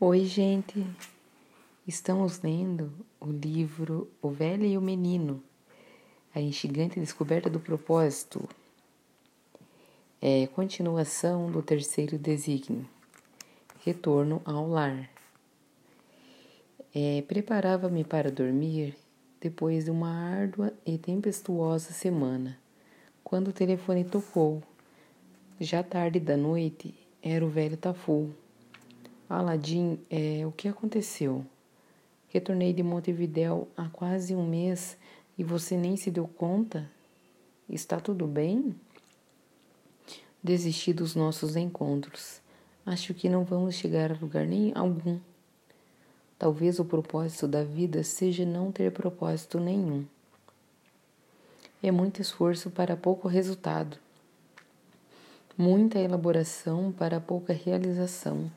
Oi, gente! Estamos lendo o livro O Velho e o Menino A Instigante Descoberta do Propósito. É continuação do terceiro desígnio Retorno ao Lar. É, Preparava-me para dormir depois de uma árdua e tempestuosa semana, quando o telefone tocou. Já tarde da noite, era o velho Tafu Aladim, é, o que aconteceu? Retornei de Montevidéu há quase um mês e você nem se deu conta? Está tudo bem? Desisti dos nossos encontros. Acho que não vamos chegar a lugar nem algum. Talvez o propósito da vida seja não ter propósito nenhum. É muito esforço para pouco resultado, muita elaboração para pouca realização.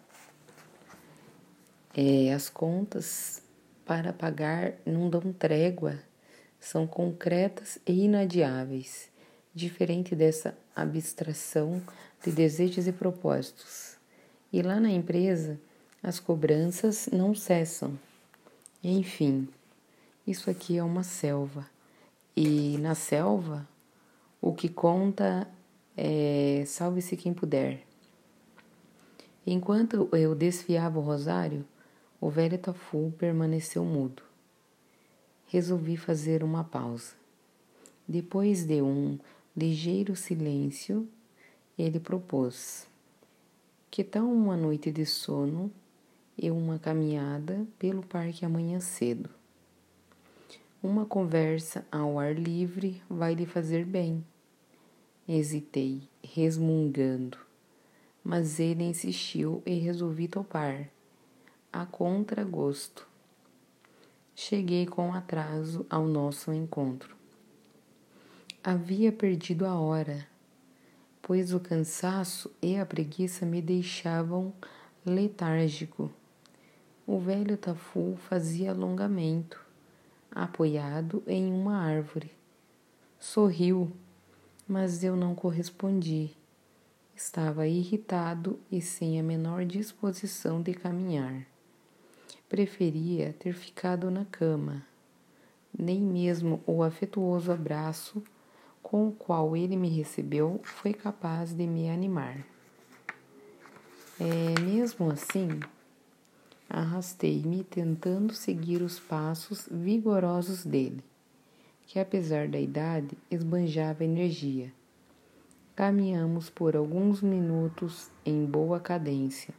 É, as contas para pagar não dão trégua, são concretas e inadiáveis, diferente dessa abstração de desejos e propósitos. E lá na empresa, as cobranças não cessam. Enfim, isso aqui é uma selva. E na selva, o que conta é salve-se quem puder. Enquanto eu desfiava o rosário, o velho Tafu permaneceu mudo. Resolvi fazer uma pausa. Depois de um ligeiro silêncio, ele propôs: Que tal uma noite de sono e uma caminhada pelo parque amanhã cedo? Uma conversa ao ar livre vai lhe fazer bem. Hesitei, resmungando, mas ele insistiu e resolvi topar a contragosto. Cheguei com atraso ao nosso encontro. Havia perdido a hora, pois o cansaço e a preguiça me deixavam letárgico. O velho Tafu fazia alongamento, apoiado em uma árvore. Sorriu, mas eu não correspondi. Estava irritado e sem a menor disposição de caminhar. Preferia ter ficado na cama. Nem mesmo o afetuoso abraço com o qual ele me recebeu foi capaz de me animar. É, mesmo assim, arrastei-me tentando seguir os passos vigorosos dele, que apesar da idade esbanjava energia. Caminhamos por alguns minutos em boa cadência.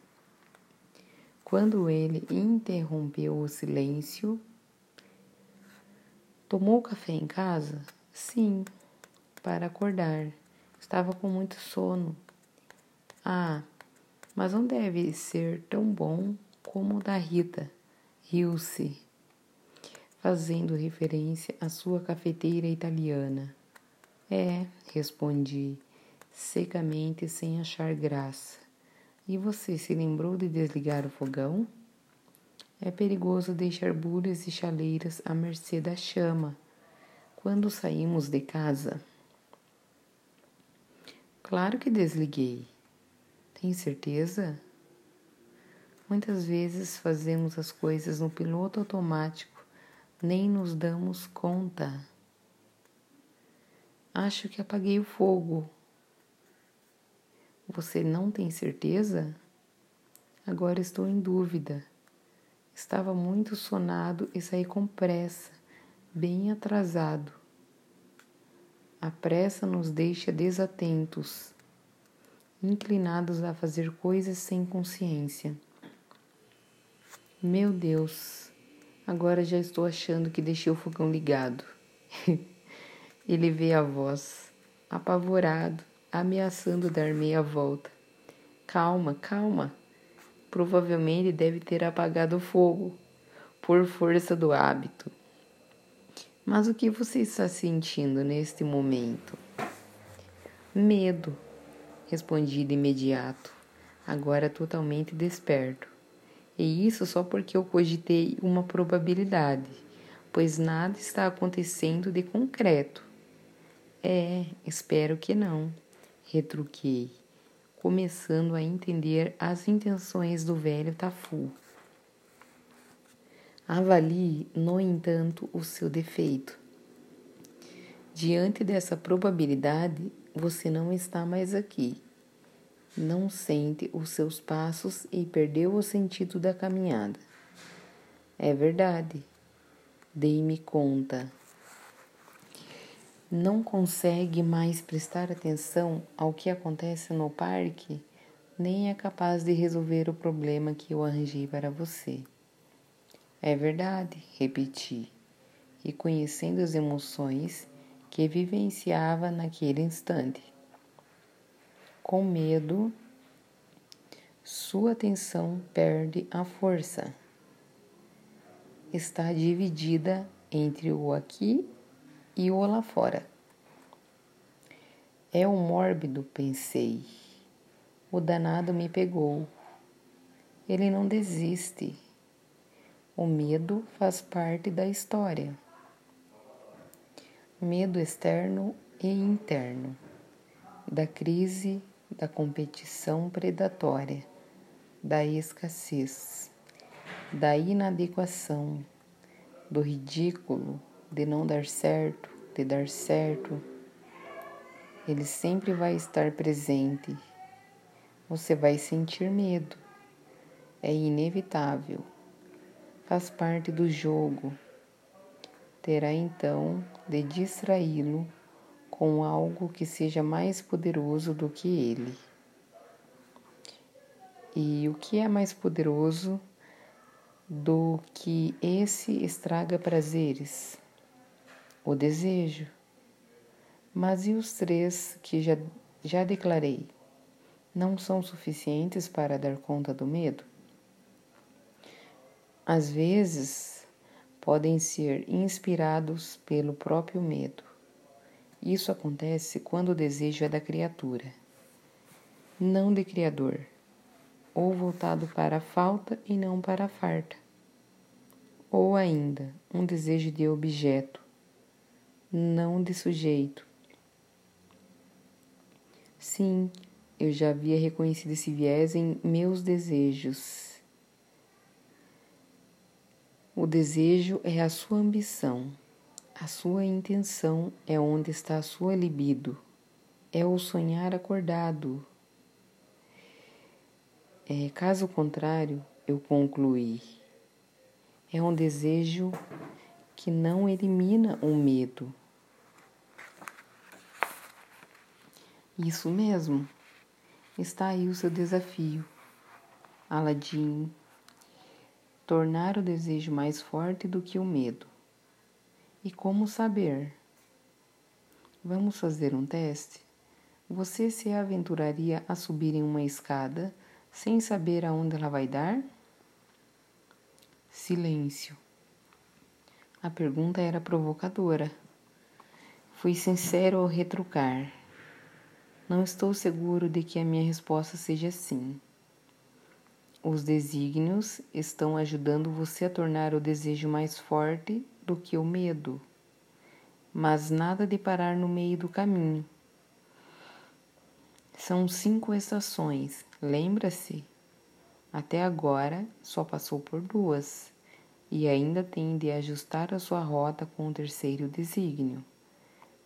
Quando ele interrompeu o silêncio, tomou café em casa? Sim, para acordar. Estava com muito sono. Ah, mas não deve ser tão bom como o da Rita. Riu-se, fazendo referência à sua cafeteira italiana. É, respondi, secamente sem achar graça. E você se lembrou de desligar o fogão? É perigoso deixar bulhas e chaleiras à mercê da chama quando saímos de casa. Claro que desliguei. Tem certeza? Muitas vezes fazemos as coisas no piloto automático, nem nos damos conta. Acho que apaguei o fogo, você não tem certeza? Agora estou em dúvida. Estava muito sonado e saí com pressa, bem atrasado. A pressa nos deixa desatentos, inclinados a fazer coisas sem consciência. Meu Deus, agora já estou achando que deixei o fogão ligado. Ele vê a voz, apavorado, ameaçando dar meia volta. Calma, calma. Provavelmente deve ter apagado o fogo, por força do hábito. Mas o que você está sentindo neste momento? Medo, respondi de imediato, agora totalmente desperto. E isso só porque eu cogitei uma probabilidade, pois nada está acontecendo de concreto. É, espero que não retruquei, começando a entender as intenções do velho Tafu. Avalie, no entanto, o seu defeito. Diante dessa probabilidade, você não está mais aqui. Não sente os seus passos e perdeu o sentido da caminhada. É verdade. Dei-me conta. Não consegue mais prestar atenção ao que acontece no parque, nem é capaz de resolver o problema que eu arranjei para você. É verdade, repeti, reconhecendo as emoções que vivenciava naquele instante. Com medo, sua atenção perde a força. Está dividida entre o aqui e o lá fora. É o mórbido, pensei. O danado me pegou. Ele não desiste o medo faz parte da história. Medo externo e interno, da crise, da competição predatória, da escassez, da inadequação, do ridículo, de não dar certo, de dar certo. Ele sempre vai estar presente. Você vai sentir medo. É inevitável faz parte do jogo. Terá então de distraí-lo com algo que seja mais poderoso do que ele. E o que é mais poderoso do que esse estraga prazeres? O desejo. Mas e os três que já, já declarei? Não são suficientes para dar conta do medo? às vezes podem ser inspirados pelo próprio medo. Isso acontece quando o desejo é da criatura, não de Criador, ou voltado para a falta e não para a farta, ou ainda um desejo de objeto, não de sujeito. Sim, eu já havia reconhecido esse viés em meus desejos o desejo é a sua ambição, a sua intenção é onde está a sua libido, é o sonhar acordado. É, caso contrário, eu concluí, é um desejo que não elimina o medo. Isso mesmo, está aí o seu desafio, Aladim tornar o desejo mais forte do que o medo. E como saber? Vamos fazer um teste? Você se aventuraria a subir em uma escada sem saber aonde ela vai dar? Silêncio. A pergunta era provocadora. Fui sincero ao retrucar. Não estou seguro de que a minha resposta seja sim. Os desígnios estão ajudando você a tornar o desejo mais forte do que o medo, mas nada de parar no meio do caminho. São cinco estações, lembra-se? Até agora só passou por duas e ainda tem de ajustar a sua rota com o terceiro desígnio.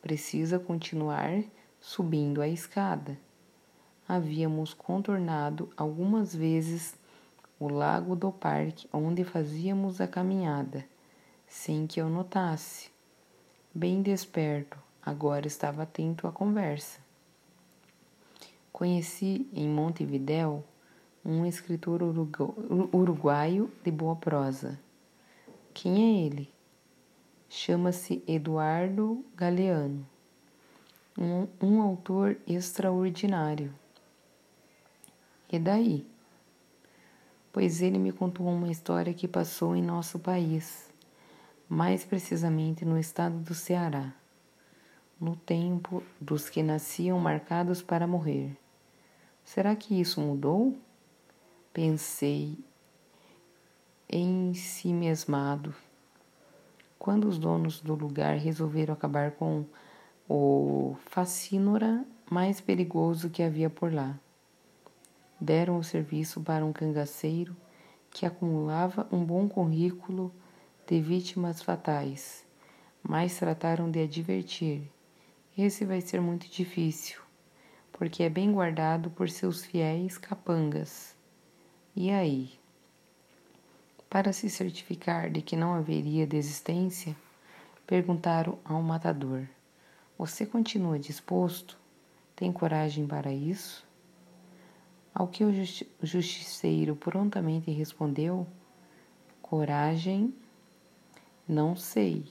Precisa continuar subindo a escada. Havíamos contornado algumas vezes o lago do parque onde fazíamos a caminhada, sem que eu notasse. Bem desperto, agora estava atento à conversa. Conheci em Montevidéu um escritor uruguaio de boa prosa. Quem é ele? Chama-se Eduardo Galeano, um, um autor extraordinário. E daí? pois ele me contou uma história que passou em nosso país, mais precisamente no estado do Ceará, no tempo dos que nasciam marcados para morrer. Será que isso mudou? Pensei em si mesmado. Quando os donos do lugar resolveram acabar com o facínora mais perigoso que havia por lá deram o serviço para um cangaceiro que acumulava um bom currículo de vítimas fatais, mas trataram de advertir. Esse vai ser muito difícil, porque é bem guardado por seus fiéis capangas. E aí? Para se certificar de que não haveria desistência, perguntaram ao matador: Você continua disposto? Tem coragem para isso? Ao que o justiceiro prontamente respondeu: Coragem, não sei.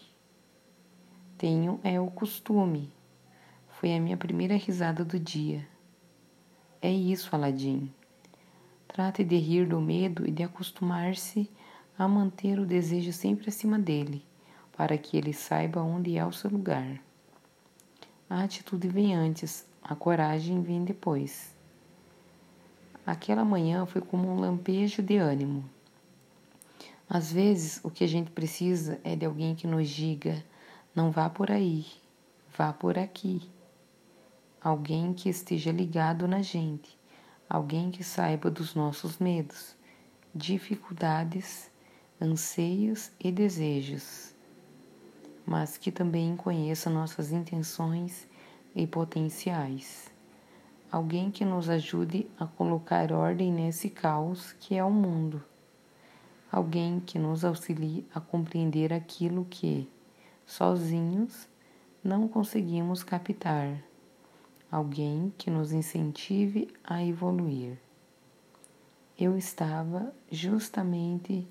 Tenho é o costume. Foi a minha primeira risada do dia. É isso, Aladim. Trate de rir do medo e de acostumar-se a manter o desejo sempre acima dele, para que ele saiba onde é o seu lugar. A atitude vem antes, a coragem vem depois. Aquela manhã foi como um lampejo de ânimo. Às vezes, o que a gente precisa é de alguém que nos diga: não vá por aí, vá por aqui. Alguém que esteja ligado na gente, alguém que saiba dos nossos medos, dificuldades, anseios e desejos, mas que também conheça nossas intenções e potenciais. Alguém que nos ajude a colocar ordem nesse caos que é o mundo, alguém que nos auxilie a compreender aquilo que, sozinhos, não conseguimos captar, alguém que nos incentive a evoluir. Eu estava justamente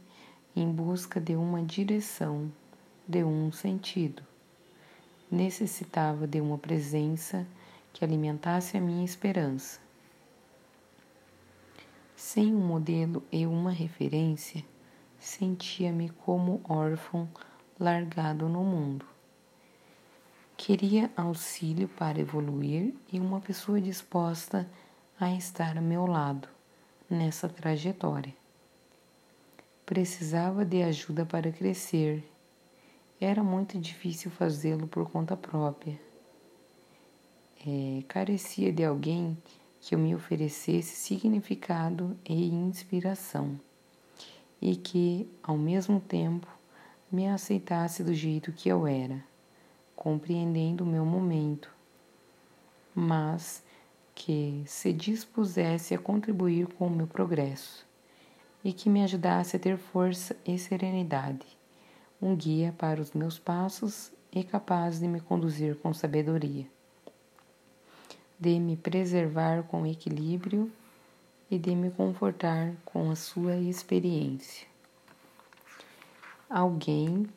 em busca de uma direção, de um sentido. Necessitava de uma presença que alimentasse a minha esperança. Sem um modelo e uma referência, sentia-me como órfão largado no mundo. Queria auxílio para evoluir e uma pessoa disposta a estar a meu lado nessa trajetória. Precisava de ajuda para crescer. Era muito difícil fazê-lo por conta própria. É, carecia de alguém que me oferecesse significado e inspiração e que, ao mesmo tempo, me aceitasse do jeito que eu era, compreendendo o meu momento, mas que se dispusesse a contribuir com o meu progresso e que me ajudasse a ter força e serenidade, um guia para os meus passos e capaz de me conduzir com sabedoria de me preservar com equilíbrio e de me confortar com a sua experiência. Alguém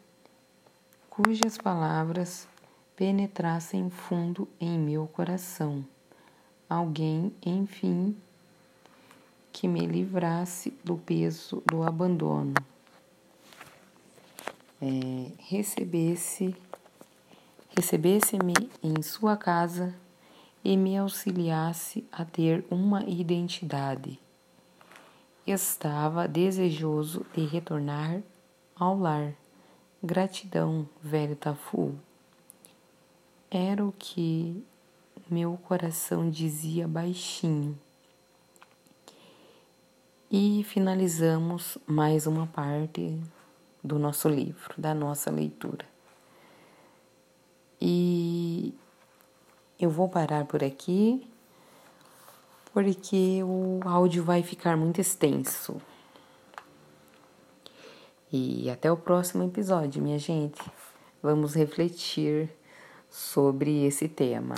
cujas palavras penetrassem fundo em meu coração. Alguém, enfim, que me livrasse do peso do abandono. É, recebesse recebesse-me em sua casa e me auxiliasse a ter uma identidade. Estava desejoso de retornar ao lar. Gratidão, velho Tafu. Era o que meu coração dizia baixinho. E finalizamos mais uma parte do nosso livro, da nossa leitura. E eu vou parar por aqui, porque o áudio vai ficar muito extenso. E até o próximo episódio, minha gente. Vamos refletir sobre esse tema.